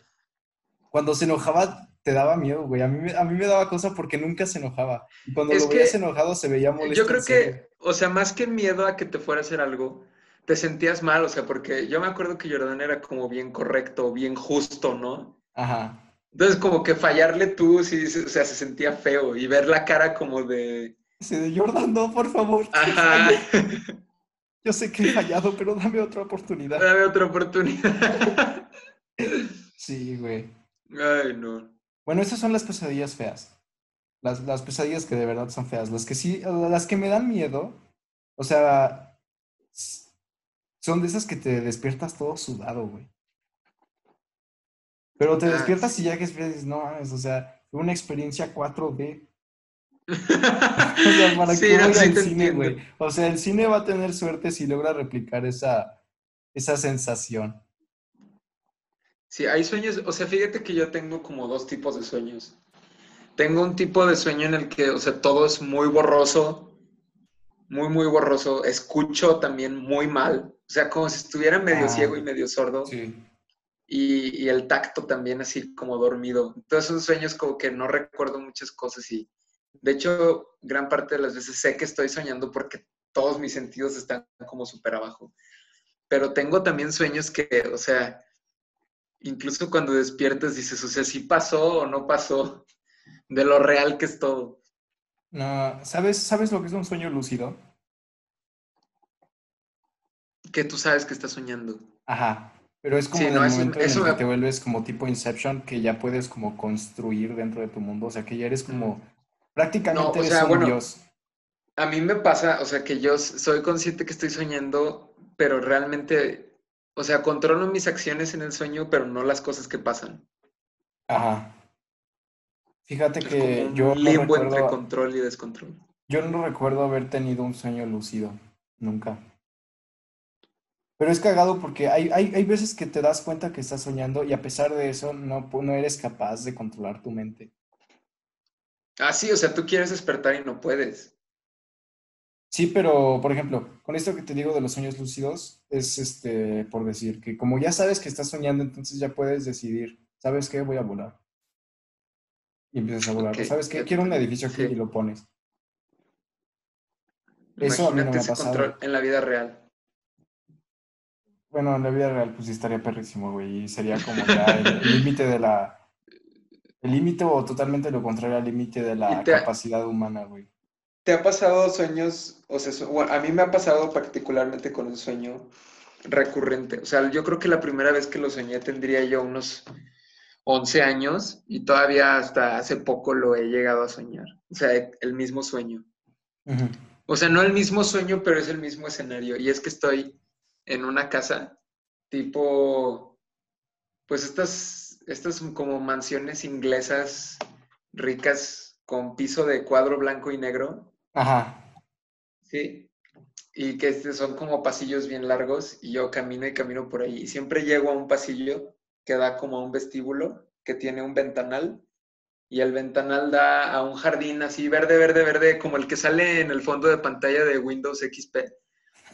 cuando se enojaba te daba miedo, güey. A mí, a mí me daba cosa porque nunca se enojaba. Y cuando lo veías enojado se veía molesto. Yo creo que, o sea, más que miedo a que te fuera a hacer algo, te sentías mal, o sea, porque yo me acuerdo que Jordan era como bien correcto, bien justo, ¿no? Ajá. Entonces, como que fallarle tú, sí, o sea, se sentía feo y ver la cara como de... Sí, de Jordan, no, por favor. Ajá. Yo sé que he fallado, pero dame otra oportunidad. Dame otra oportunidad. Sí, güey. Ay, no. Bueno, esas son las pesadillas feas. Las, las pesadillas que de verdad son feas. Las que sí, las que me dan miedo, o sea, son de esas que te despiertas todo sudado, güey. Pero te ah, despiertas y ya que dices, no mames, o sea, una experiencia 4D. o sea, para sí, el cine, güey. O sea, el cine va a tener suerte si logra replicar esa, esa sensación. Sí, hay sueños, o sea, fíjate que yo tengo como dos tipos de sueños. Tengo un tipo de sueño en el que, o sea, todo es muy borroso, muy, muy borroso. Escucho también muy mal, o sea, como si estuviera medio ah, ciego y medio sordo. Sí y, el tacto también así como dormido. Entonces son sueños como que no recuerdo muchas cosas y de hecho gran parte de las veces sé que estoy soñando porque todos mis sentidos están como súper abajo. Pero tengo también sueños que, o sea, incluso cuando despiertas dices, o sea, si pasó o no pasó, de lo real que es todo. No, ¿sabes, ¿sabes lo que es un sueño lúcido? Que tú sabes que estás soñando. Ajá. Pero es como en el momento en el que te vuelves como tipo Inception, que ya puedes como construir dentro de tu mundo, o sea, que ya eres como prácticamente eres un dios. A mí me pasa, o sea, que yo soy consciente que estoy soñando, pero realmente, o sea, controlo mis acciones en el sueño, pero no las cosas que pasan. Ajá. Fíjate que yo limbo entre control y descontrol. Yo no recuerdo haber tenido un sueño lúcido, nunca. Pero es cagado porque hay, hay, hay veces que te das cuenta que estás soñando y a pesar de eso no, no eres capaz de controlar tu mente. Ah, sí, o sea, tú quieres despertar y no puedes. Sí, pero por ejemplo, con esto que te digo de los sueños lúcidos, es este, por decir que como ya sabes que estás soñando, entonces ya puedes decidir, ¿sabes qué? Voy a volar. Y empiezas a volar. ¿Sabes qué? Quiero un edificio aquí sí. y lo pones. Eso a mí no me ha pasado. control en la vida real. Bueno, en la vida real pues sí estaría perrísimo, güey, y sería como ya el límite de la... El límite o totalmente lo contrario al límite de la te- capacidad humana, güey. ¿Te ha pasado sueños, o sea, bueno, a mí me ha pasado particularmente con un sueño recurrente? O sea, yo creo que la primera vez que lo soñé tendría yo unos 11 años y todavía hasta hace poco lo he llegado a soñar. O sea, el mismo sueño. O sea, no el mismo sueño, pero es el mismo escenario. Y es que estoy en una casa tipo, pues estas, estas como mansiones inglesas ricas con piso de cuadro blanco y negro. Ajá. Sí, y que este son como pasillos bien largos y yo camino y camino por ahí. Y siempre llego a un pasillo que da como a un vestíbulo que tiene un ventanal y el ventanal da a un jardín así verde, verde, verde, como el que sale en el fondo de pantalla de Windows XP.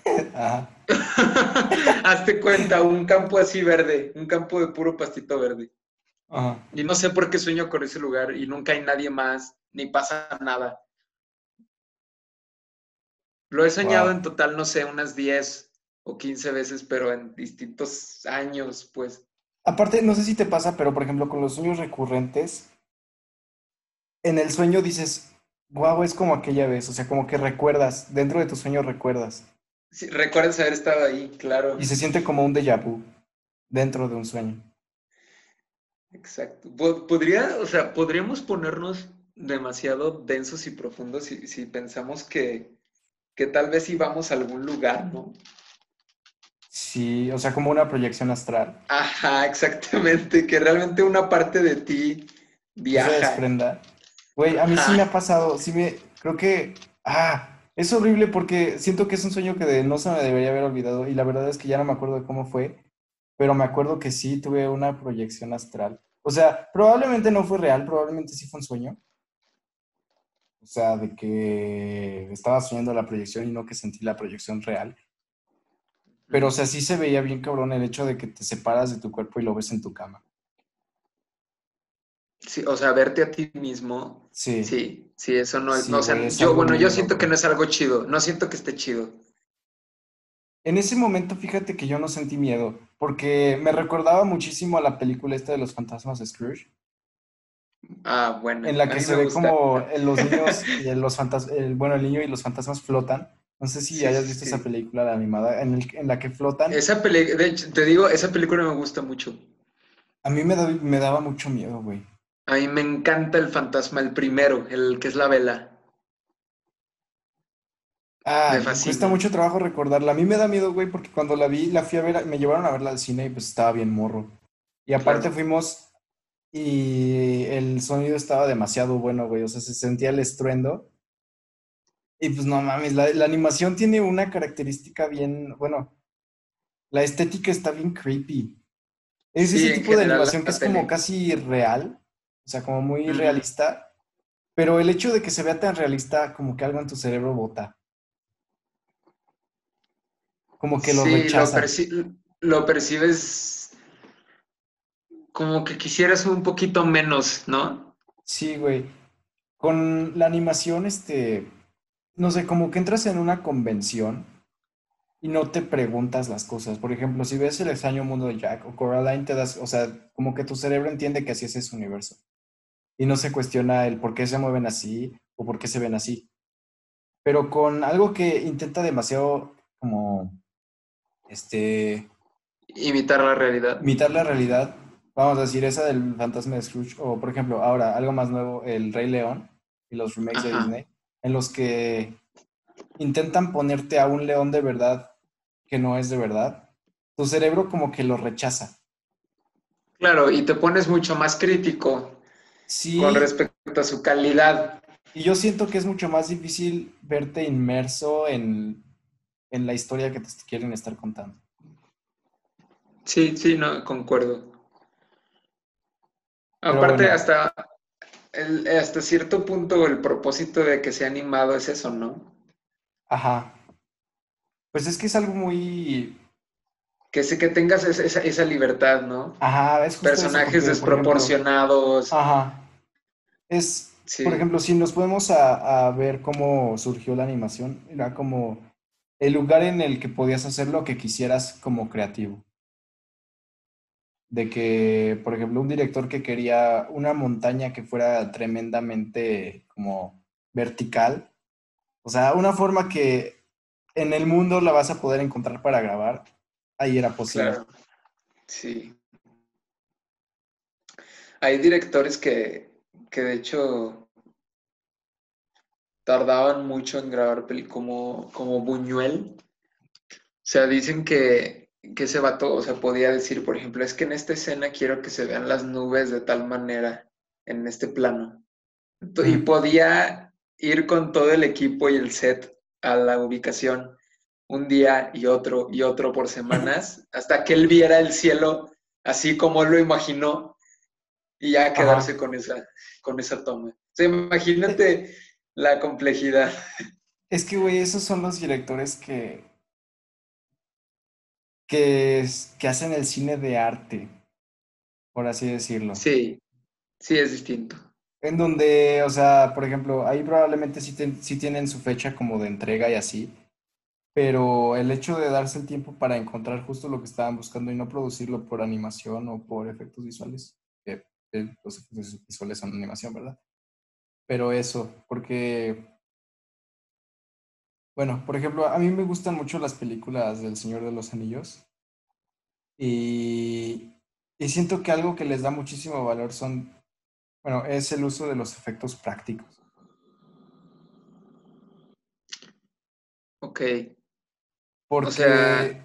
Ajá. Hazte cuenta, un campo así verde, un campo de puro pastito verde. Ajá. Y no sé por qué sueño con ese lugar y nunca hay nadie más, ni pasa nada. Lo he soñado Wow. en total, no sé, unas 10 o 15 veces, pero en distintos años, pues. Aparte, no sé si te pasa, pero por ejemplo, con los sueños recurrentes, en el sueño dices, guau, es como aquella vez, o sea, como que recuerdas, dentro de tu sueño recuerdas, Sí, recuerdas haber estado ahí, claro. y se siente como un déjà vu dentro de un sueño. Exacto. Po- Podría, o sea, podríamos ponernos demasiado densos y profundos si, si pensamos que, que tal vez íbamos a algún lugar, ¿no? Sí, o sea, como una proyección astral. Ajá, exactamente, que realmente una parte de ti que se viaja. desprenda. Güey, a mí sí me ha pasado, sí me, creo que, ah, es horrible porque siento que es un sueño que de- no se me debería haber olvidado y la verdad es que ya no me acuerdo de cómo fue, pero me acuerdo que sí tuve una proyección astral. O sea, probablemente no fue real, probablemente sí fue un sueño. O sea, de que estaba soñando la proyección y no que sentí la proyección real. Pero, o sea, sí se veía bien cabrón el hecho de que te separas de tu cuerpo y lo ves en tu cama. Sí, o sea, verte a ti mismo, Sí. sí, sí, eso no es, Sí, no, o sea, es yo, bueno, yo siento que no es algo chido, no siento que esté chido. En ese momento, fíjate que yo no sentí miedo, porque me recordaba muchísimo a la película esta de los fantasmas de Scrooge, Ah, bueno, en la que se ve gusta. como en los niños y los fantasmas, bueno, el niño y los fantasmas flotan. No sé si Sí, hayas visto sí. esa película la animada, en, el- en la que flotan. Esa película, te digo, esa película me gusta mucho. A mí me, da- me daba mucho miedo, güey. A mí me encanta el fantasma, el primero, el que es la vela. Ah, Me cuesta mucho trabajo recordarla. A mí me da miedo, güey, porque cuando la vi, la fui a ver, me llevaron a verla al cine y pues estaba bien morro. Y aparte Claro. fuimos y el sonido estaba demasiado bueno, güey. O sea, se sentía el estruendo. Y pues no mames, la, la animación tiene una característica bien, bueno, la estética está bien creepy. Es Sí, ese tipo de animación que es como casi real, o sea, como muy realista. Pero el hecho de que se vea tan realista, como que algo en tu cerebro bota. Como que lo Sí, lo, rechaza. perci- lo percibes como que quisieras un poquito menos, ¿no? Sí, güey. Con la animación, este, no sé, como que entras en una convención y no te preguntas las cosas. Por ejemplo, si ves El extraño mundo de Jack o Coraline, te das, o sea, como que tu cerebro entiende que así es ese universo. Y no se cuestiona el por qué se mueven así o por qué se ven así. Pero con algo que intenta demasiado como, este, Imitar la realidad. imitar la realidad, vamos a decir, esa del fantasma de Scrooge, o por ejemplo, ahora, algo más nuevo, El Rey León y los remakes de. Disney, en los que intentan ponerte a un león de verdad que no es de verdad, tu cerebro como que lo rechaza. Claro, y te pones mucho más crítico Sí, con respecto a su calidad. Y yo siento que es mucho más difícil verte inmerso en, en la historia que te quieren estar contando. Sí, sí, no, concuerdo. Aparte, hasta, hasta cierto punto, el propósito de que sea animado es eso, ¿no? Ajá. Pues es que es algo muy... Que, que tengas esa, esa libertad, ¿no? Ajá, es Personajes desproporcionados. ajá. Es, por ejemplo, si nos podemos a, a, ver cómo surgió la animación, era como el lugar en el que podías hacer lo que quisieras como creativo de que, por ejemplo, un director que quería una montaña que fuera tremendamente como vertical, o sea, una forma que en el mundo la vas a poder encontrar para grabar, ahí era posible. Sí. Hay directores que, que de hecho tardaban mucho en grabar como, como Buñuel. O sea, dicen que que ese vato, o sea, podía decir, por ejemplo, es que en esta escena quiero que se vean las nubes de tal manera en este plano. Y podía ir con todo el equipo y el set a la ubicación un día y otro y otro por semanas, hasta que él viera el cielo así como él lo imaginó y ya quedarse con esa, con esa toma. O sea, imagínate la complejidad. Es que, güey, esos son los directores que, que, que hacen el cine de arte, por así decirlo. Sí, sí es distinto. En donde, o sea, por ejemplo, ahí probablemente sí, sí tienen su fecha como de entrega y así, pero el hecho de darse el tiempo para encontrar justo lo que estaban buscando y no producirlo por animación o por efectos visuales, que los efectos visuales son animación, ¿verdad? Pero eso, porque bueno, por ejemplo, a mí me gustan mucho las películas del Señor de los Anillos. Y, siento que algo que les da muchísimo valor son, bueno, es el uso de los efectos prácticos. Ok. Porque...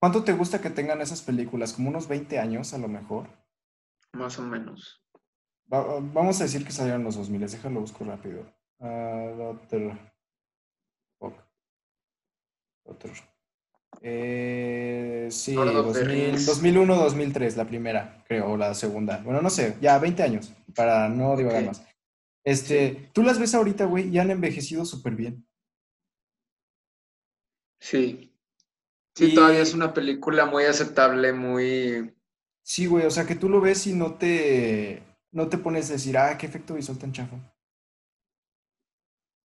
¿Cuánto te gusta que tengan esas películas? ¿Como unos 20 años a lo mejor? Más o menos. vamos a decir que salieron los 2000, déjalo busco rápido. Uh, Eh, sí, 2001, 2003, la primera, creo, o la segunda. Bueno, no sé, ya 20 años, para no divagar más. Este, tú las ves ahorita, güey, y han envejecido súper bien. Sí. Sí, todavía es una película muy aceptable, muy... Sí, güey, o sea, que tú lo ves y no te, no te pones a decir, ah, qué efecto visual tan chafo.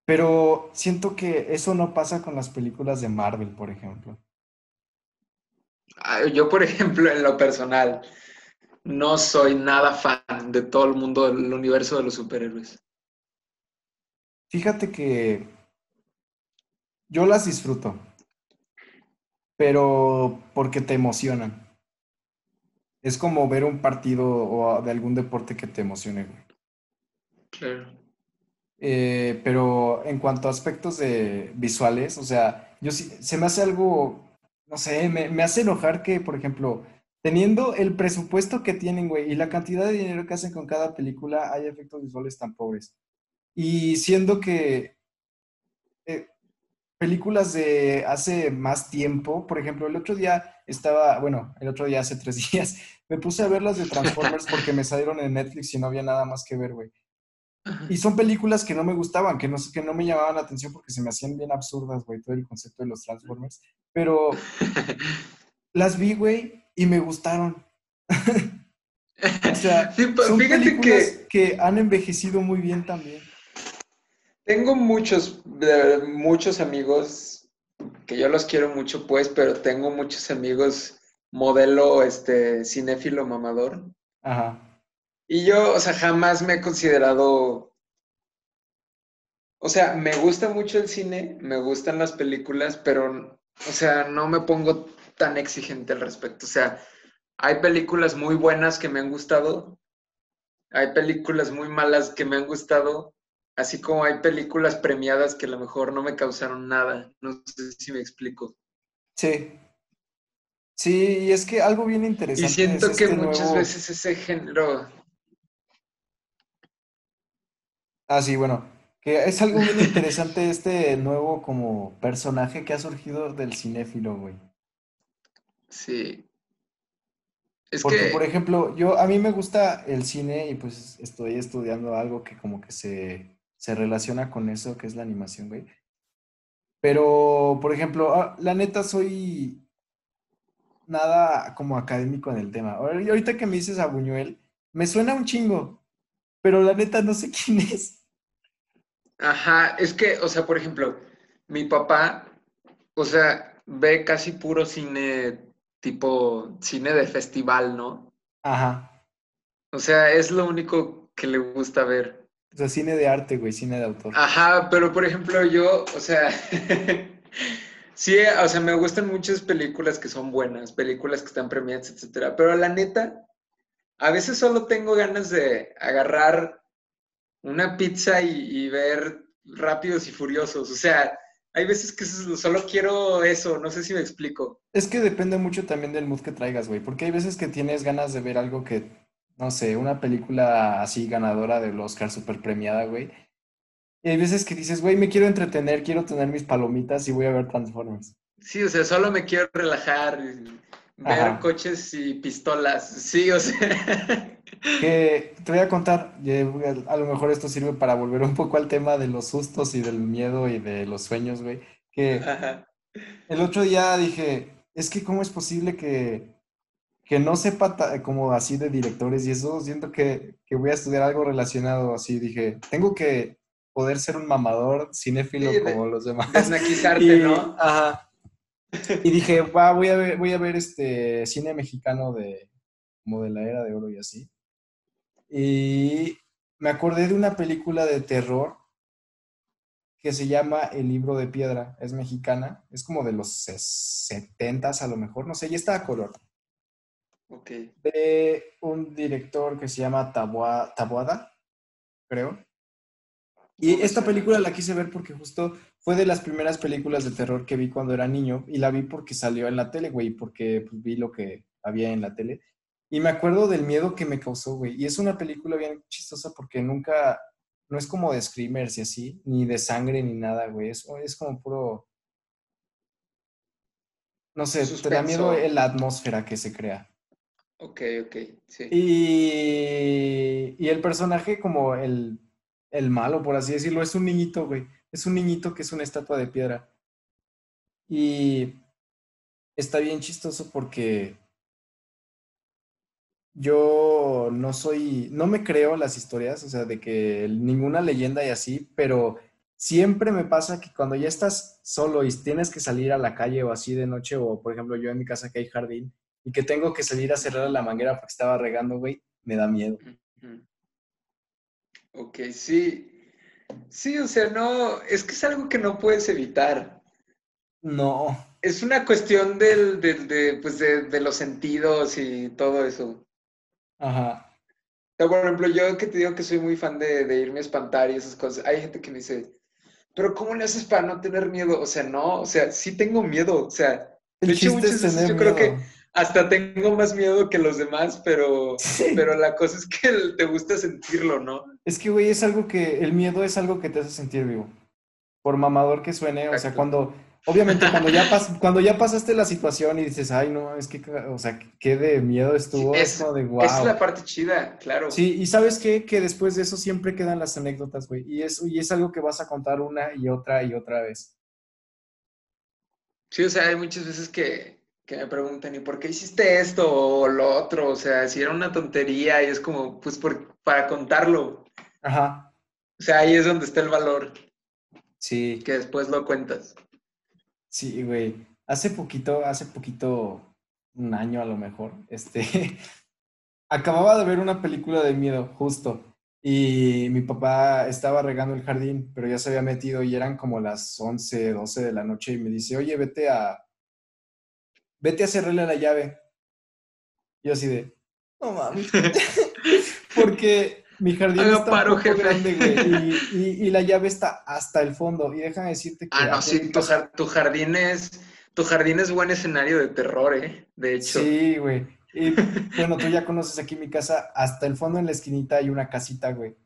Pero siento que eso no pasa con las películas de Marvel, por ejemplo. Yo, por ejemplo, en lo personal, no soy nada fan de todo el mundo del universo de los superhéroes. Fíjate que yo las disfruto, pero porque te emocionan. Es como ver un partido o de algún deporte que te emocione, güey. Claro. Eh, pero en cuanto a aspectos de visuales, o sea, yo se me hace algo, no sé, me, me, hace enojar que, por ejemplo, teniendo el presupuesto que tienen, güey, y la cantidad de dinero que hacen con cada película, hay efectos visuales tan pobres. Y siendo que eh, películas de hace más tiempo, por ejemplo, el otro día estaba, bueno, el otro día hace tres días, me puse a ver las de Transformers porque me salieron en Netflix y no había nada más que ver, güey. Y son películas que no me gustaban, que no, que no me llamaban la atención porque se me hacían bien absurdas, güey, todo el concepto de los Transformers. Pero las vi, güey, y me gustaron. o sea, son películas que... han envejecido muy bien también. Tengo muchos, muchos amigos que yo los quiero mucho, pues, pero tengo muchos amigos modelo, este, cinéfilo mamador. Ajá y yo, o sea, jamás me he considerado... O sea, me gusta mucho el cine, me gustan las películas, pero, o sea, no me pongo tan exigente al respecto. O sea, hay películas muy buenas que me han gustado, hay películas muy malas que me han gustado, así como hay películas premiadas que a lo mejor no me causaron nada. No sé si me explico. Sí. Sí, y es que algo bien interesante. Y siento que este muchas veces ese género Ah, sí, bueno, que es algo bien interesante este nuevo como personaje que ha surgido del cinéfilo, güey. Sí. Es Porque, que, por ejemplo, yo a mí me gusta el cine y pues estoy estudiando algo que como que se, se relaciona con eso, que es la animación, güey. Pero, por ejemplo, ah, la neta soy nada como académico en el tema. Ahorita que me dices a Buñuel, me suena un chingo, pero la neta no sé quién es. Ajá, es que, o sea, por ejemplo, mi papá, o sea, ve casi puro cine tipo cine de festival, ¿no? Ajá. O sea, es lo único que le gusta ver. O sea, cine de arte, güey, cine de autor. Ajá, pero por ejemplo yo, o sea, sí, o sea, me gustan muchas películas que son buenas, películas que están premiadas, etcétera, pero la neta, a veces solo tengo ganas de agarrar una pizza y, y ver Rápidos y Furiosos, o sea, hay veces que solo quiero eso, no sé si me explico. Es que depende mucho también del mood que traigas, güey, porque hay veces que tienes ganas de ver algo que, no sé, una película así ganadora del Oscar super premiada, güey. Y hay veces que dices, güey, me quiero entretener, quiero tener mis palomitas y voy a ver Transformers. Sí, o sea, solo me quiero relajar, ver Ajá. coches y pistolas, sí, o sea. Que te voy a contar, eh, a lo mejor esto sirve para volver un poco al tema de los sustos y del miedo y de los sueños, güey. Que Ajá. el otro día dije, es que cómo es posible que, que no sepa como así de directores y eso, siento que, que voy a estudiar algo relacionado así. Dije, tengo que poder ser un mamador cinéfilo Sí, de- como los demás. Desnaquizarte, ¿no? ajá. Y dije, va, voy a ver, voy a ver este cine mexicano de como de la era de oro y así. Y me acordé de una película de terror que se llama El libro de piedra. Es mexicana, es como de los setentas a lo mejor, no sé, y está a color. Ok. De un director que se llama Taboada, creo. Y esta película la quise ver porque justo fue de las primeras películas de terror que vi cuando era niño y la vi porque salió en la tele, güey, porque pues, vi lo que había en la tele. Y me acuerdo del miedo que me causó, güey. Y es una película bien chistosa porque nunca, no es como de screamers y así, ni de sangre ni nada, güey. Es, es como puro, no sé, te da miedo la atmósfera que se crea. Ok, ok, sí. Y, y el personaje, como el, el malo, por así decirlo, es un niñito, güey. Es un niñito que es una estatua de piedra. Y está bien chistoso porque yo no soy, no me creo las historias, o sea, de que ninguna leyenda y así, pero siempre me pasa que cuando ya estás solo y tienes que salir a la calle o así de noche, o por ejemplo yo en mi casa que hay jardín, y que tengo que salir a cerrar la manguera porque estaba regando, güey, me da miedo. Ok, sí. Sí, o sea, no, es que es algo que no puedes evitar. No, Es una cuestión del, del- de, pues de, de los sentidos y todo eso. Ajá. Por ejemplo, yo que te digo que soy muy fan de, de irme a espantar y esas cosas, hay gente que me dice, pero ¿cómo le haces para no tener miedo? O sea, no, o sea, sí tengo miedo, o sea, de hecho muchas veces yo creo que hasta tengo más miedo que los demás, pero, Sí. pero la cosa es que te gusta sentirlo, ¿no? Es que, güey, es algo que, el miedo es algo que te hace sentir vivo. Por mamador que suene, o sea, cuando, obviamente cuando ya, pas- cuando ya pasaste la situación y dices, ay, no, es que, o sea, qué de miedo estuvo, es, Es- como de Esa es la wow. parte chida, claro. Sí, y sabes qué, que después de eso siempre quedan las anécdotas, güey, y es, y es algo que vas a contar una y otra y otra vez. Sí, o sea, hay muchas veces que, que me preguntan, ¿y por qué hiciste esto o lo otro? O sea, si era una tontería y es como, pues por, para contarlo. Ajá, O sea, ahí es donde está el valor, sí, que después lo cuentas. Sí, güey. Hace poquito, hace poquito, un año a lo mejor, este, acababa de ver una película de miedo, justo. Y mi papá estaba regando el jardín, pero ya se había metido y eran como las 11, 12 de la noche y me dice, oye, vete a, vete a cerrarle la llave. Yo así de, no mames. Porque mi jardín Haga está un poco jefe. grande, güey, y, y- y la llave está hasta el fondo. Y déjame decirte que Ah, no, sí, tu, jar- tu jardín es, tu jardín es buen escenario de terror, ¿eh? De hecho. Sí, güey. Y bueno, tú ya conoces aquí mi casa, hasta el fondo en la esquinita hay una casita, güey.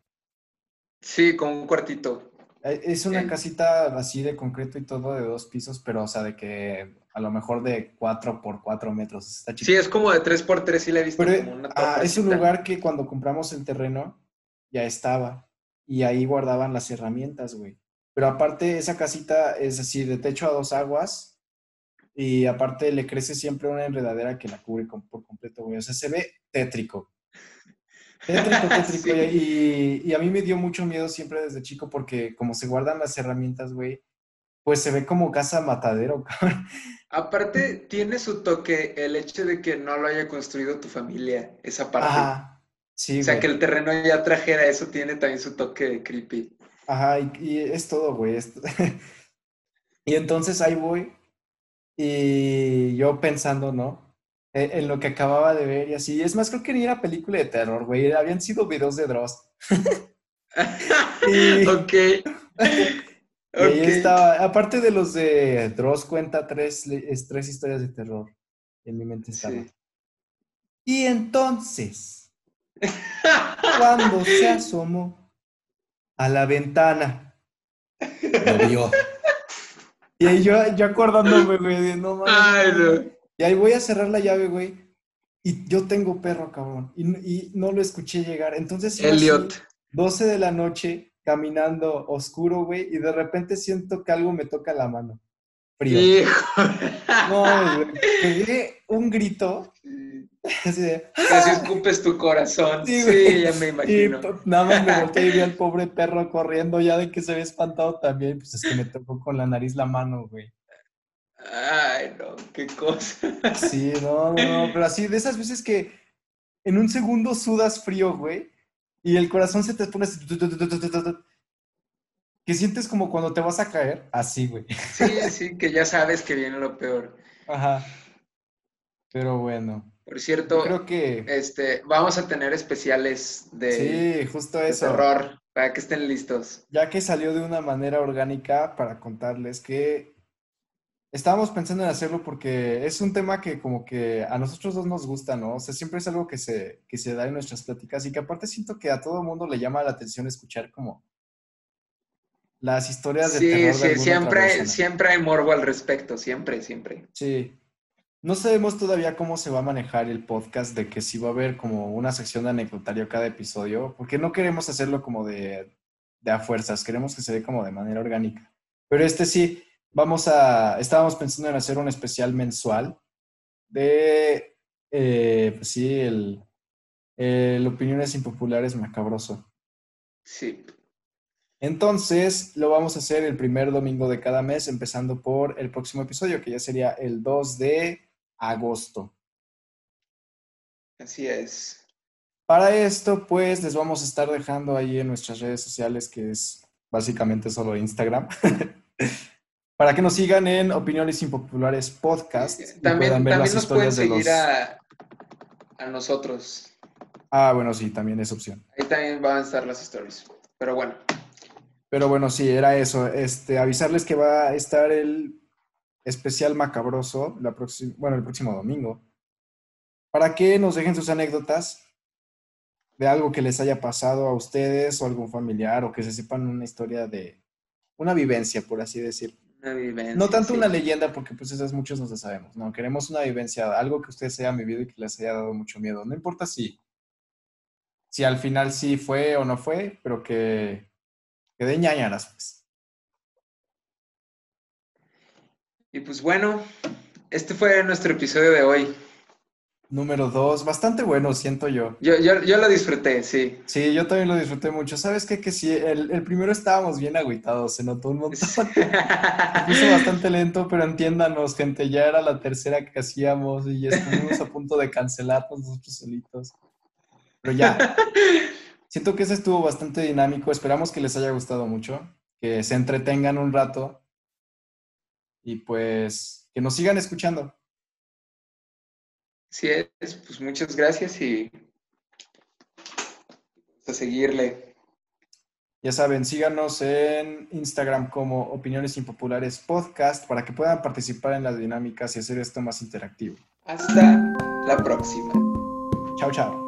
Sí, con un cuartito. Eh, Es una casita así de concreto y todo de dos pisos, pero o sea, de que a lo mejor de cuatro por cuatro metros. Está. Sí, es como de 3x3, sí la he visto Pero como una ah, es un lugar que cuando compramos el terreno ya estaba y ahí guardaban las herramientas, güey. Pero aparte esa casita es así de techo a dos aguas y aparte le crece siempre una enredadera que la cubre por completo, güey. O sea, se ve tétrico. Tétrico, tétrico. Sí. y, y a mí me dio mucho miedo siempre desde chico porque como se guardan las herramientas, güey, pues se ve como casa matadero, cabrón. Aparte, tiene su toque el hecho de que no lo haya construido tu familia, esa parte. Ajá. Sí, o sea, güey. que el terreno ya trajera, eso tiene también su toque creepy. Ajá, y, y es todo, güey. es- y entonces ahí voy y yo pensando, ¿no? E- En, lo que acababa de ver y así. Es más, creo que ni era película de terror, güey. Habían sido videos de Dross. Y- ok. Y ahí estaba, aparte de los de Dross cuenta tres, tres historias de terror. En mi mente estaba. Sí. Y entonces, cuando se asomó a la ventana, lo vio. Y ahí yo, yo acordándome, güey, no mames. No. Y ahí voy a cerrar la llave, güey. Y yo tengo perro, cabrón. Y, y no lo escuché llegar. Entonces, iba así, Elliot. 12 de la noche, caminando oscuro, güey. Y de repente siento que algo me toca la mano. Frío. Hijo. No, güey. Pegué un grito. Sí. Así de, Casi escupes tu corazón. Sí, Sí, ya me Y imagino. p- nada más me volteé y vi al pobre perro corriendo ya de que se había espantado también. Pues es que me tocó con la nariz la mano, güey. Ay, no, qué cosa. Sí, no, no, no, pero así de esas veces que en un segundo sudas frío, güey, y el corazón se te pone así, que sientes como cuando te vas a caer, así, güey. Sí, sí, que ya sabes que viene lo peor. Ajá. Pero bueno, Por cierto, creo que este, vamos a tener especiales de, sí, justo de eso. terror para que estén listos. Ya que salió de una manera orgánica para contarles que estábamos pensando en hacerlo porque es un tema que como que a nosotros dos nos gusta, ¿no? O sea, siempre es algo que se, que se da en nuestras pláticas y que aparte siento que a todo mundo le llama la atención escuchar como las historias de Sí, terror de sí, alguna siempre, persona. siempre hay morbo al respecto, siempre, siempre. Sí. No sabemos todavía cómo se va a manejar el podcast, de que si va a haber como una sección de anecdotario cada episodio, porque no queremos hacerlo como de, de a fuerzas, queremos que se dé como de manera orgánica. Pero este sí, vamos a, estábamos pensando en hacer un especial mensual de, eh, pues sí, el, el Opiniones Impopulares Macabroso. Sí. Entonces, lo vamos a hacer el primer domingo de cada mes, empezando por el próximo episodio, que ya sería el 2 de agosto. Así es. Para esto, pues, les vamos a estar dejando ahí en nuestras redes sociales, que es básicamente solo Instagram, para que nos sigan en Opiniones Impopulares Podcast y También, puedan ver también las nos pueden historias de los... seguir a, a nosotros. Ah, bueno, sí, también es opción. Ahí también van a estar las stories. Pero bueno, Pero bueno, sí, era eso. Este, avisarles que va a estar el especial macabroso la próxima, bueno, el próximo domingo. Para que nos dejen sus anécdotas de algo que les haya pasado a ustedes o algún familiar o que se sepan una historia de una vivencia, por así decir. Una vivencia. No tanto sí. una leyenda, porque pues esas muchos nos las sabemos. No, queremos una vivencia, algo que ustedes hayan vivido y que les haya dado mucho miedo. No importa si, si al final sí fue o no fue, pero que, que de ñañaras, pues. Y pues bueno, este fue nuestro episodio de hoy. Número dos, bastante bueno, siento yo. Yo, yo, yo lo disfruté, sí. Sí, yo también lo disfruté mucho. ¿Sabes qué? Que sí, el, el primero estábamos bien agüitados, se notó un montón. Se puso bastante lento, pero entiéndanos, gente, ya era la tercera que hacíamos y estuvimos a punto de cancelarnos nosotros solitos. Pero ya, siento que ese estuvo bastante dinámico. Esperamos que les haya gustado mucho, que se entretengan un rato y pues que nos sigan escuchando. Sí es, pues muchas gracias y a seguirle. Ya saben, síganos en Instagram como Opiniones Impopulares Podcast para que puedan participar en las dinámicas y hacer esto más interactivo. Hasta la próxima. Chao, chao.